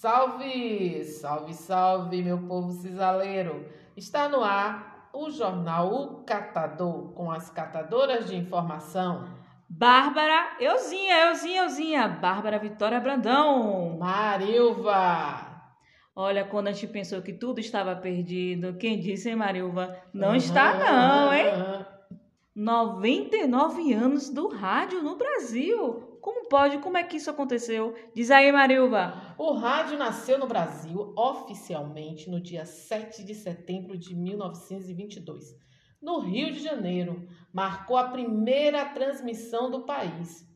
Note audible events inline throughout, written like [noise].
Salve, salve, salve, meu povo cisaleiro. Está no ar o jornal O Catador com as catadoras de informação. Bárbara, euzinha, euzinha, euzinha. Bárbara Vitória Brandão. Marilva. Olha, quando a gente pensou que tudo estava perdido, quem disse, hein, Marilva? Não uhum, está não, hein? Uhum. 99 anos do rádio no Brasil. Como pode? Como é que isso aconteceu? Diz aí, Marilva. O rádio nasceu no Brasil oficialmente no dia 7 de setembro de 1922, no Rio de Janeiro. Marcou a primeira transmissão do país.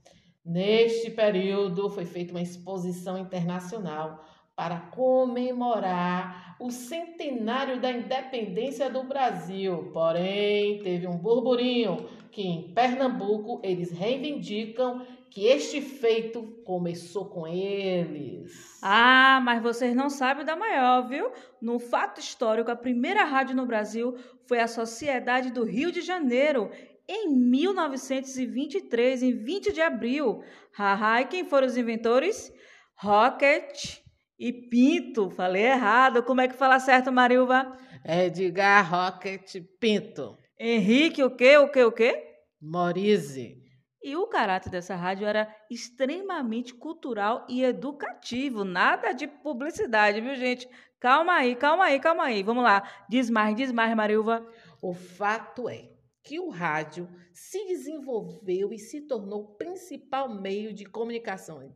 Neste período foi feita uma exposição internacional para comemorar o centenário da independência do Brasil. Porém, teve um burburinho que em Pernambuco eles reivindicam que este feito começou com eles. Ah, mas vocês não sabem da maior, viu? No fato histórico, a primeira rádio no Brasil foi a Sociedade do Rio de Janeiro, em 1923, em 20 de abril. Haha, e quem foram os inventores? Rocket e Pinto. Falei errado. Como é que fala certo, Marilva? Edgar Rocket Pinto. Henrique, o quê? O quê? O quê? Morise. E o caráter dessa rádio era extremamente cultural e educativo, nada de publicidade, viu, gente? Calma aí, calma aí, calma aí. Vamos lá. Diz mais, diz mais, Marilva. O fato é que o rádio se desenvolveu e se tornou o principal meio de comunicação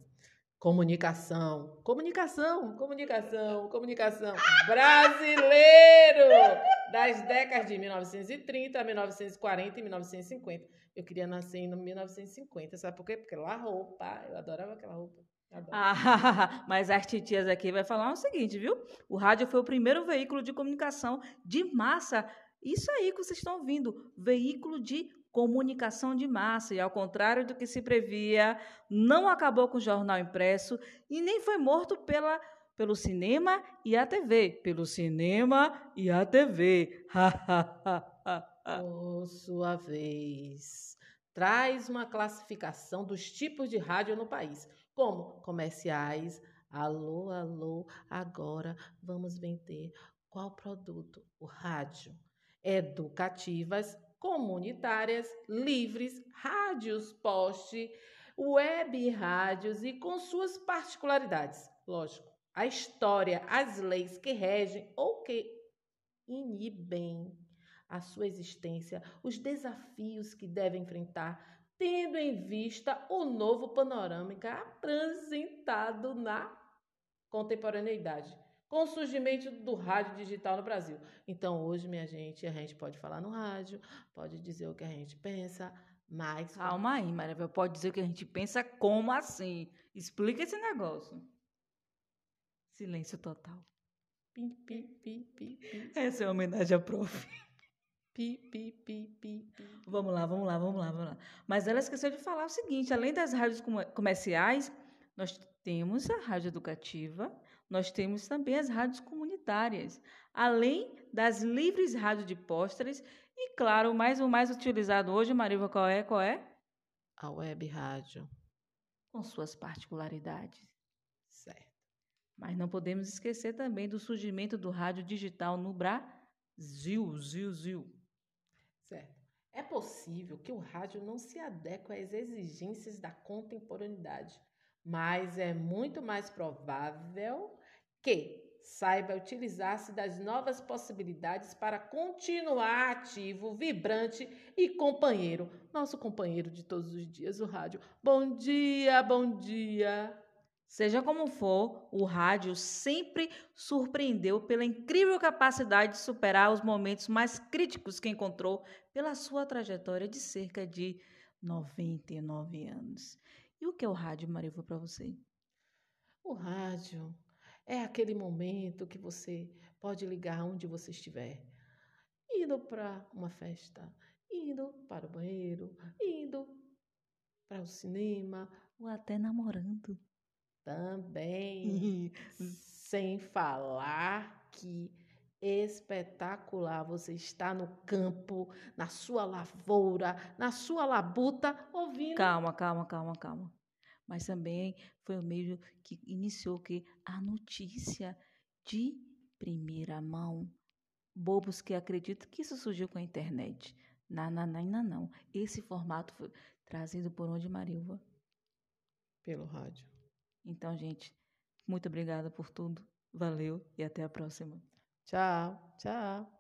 Comunicação, comunicação, comunicação, comunicação brasileiro das décadas de 1930, 1940 e 1950. Eu queria nascer em 1950, sabe por quê? Porque lá roupa, eu adorava aquela roupa. Ah, [laughs] mas as titias aqui vai falar o seguinte, viu? O rádio foi o primeiro veículo de comunicação de massa. Isso aí que vocês estão ouvindo, veículo de comunicação de massa, e ao contrário do que se previa, não acabou com o jornal impresso e nem foi morto pela, pelo cinema e a TV. Pelo cinema e a TV. Por sua vez, traz uma classificação dos tipos de rádio no país, como comerciais, alô, alô, agora vamos vender qual produto? O rádio. Educativas, comunitárias, livres, rádios poste, web rádios e com suas particularidades. Lógico, a história, as leis que regem ou que inibem a sua existência, os desafios que deve enfrentar, tendo em vista o novo panorâmica apresentado na contemporaneidade com o surgimento do rádio digital no Brasil. Então, hoje, minha gente, a gente pode falar no rádio, pode dizer o que a gente pensa, mas. Calma aí, Maria, pode dizer o que a gente pensa como assim? Explica esse negócio. Silêncio total. Pi, pi, pi, pi, Essa é uma homenagem à prof. Pi, pi, pi, pi, pi. Vamos lá, vamos lá, vamos lá, vamos lá. Mas ela esqueceu de falar o seguinte: além das rádios comerciais, nós temos a rádio educativa, nós temos também as rádios comunitárias, além das livres rádios de postres e, claro, mais o mais utilizado hoje, Mariva, qual é? Qual é? A web rádio. Com suas particularidades. Certo. Mas não podemos esquecer também do surgimento do rádio digital no Brasil, zil, zil. Certo. É possível que o rádio não se adeque às exigências da contemporaneidade, mas é muito mais provável que saiba utilizar-se das novas possibilidades para continuar ativo, vibrante e companheiro. Nosso companheiro de todos os dias, o rádio. Bom dia, bom dia. Seja como for, o rádio sempre surpreendeu pela incrível capacidade de superar os momentos mais críticos que encontrou pela sua trajetória de cerca de 99 anos. E o que é o rádio, Mariva, para você? O rádio é aquele momento que você pode ligar onde você estiver. Indo para uma festa, indo para o banheiro, indo para o cinema. Ou até namorando. Também. Sem falar que espetacular você está no campo, na sua lavoura, na sua labuta, ouvindo. Calma, calma, calma, calma. mas também foi o meio que iniciou que a notícia de primeira mão. Bobos que acreditam que isso surgiu com a internet. Não, não, não, não. Esse formato foi trazido por onde, Marilva? Pelo rádio. Então, gente, muito obrigada por tudo. Valeu e até a próxima. Tchau, tchau.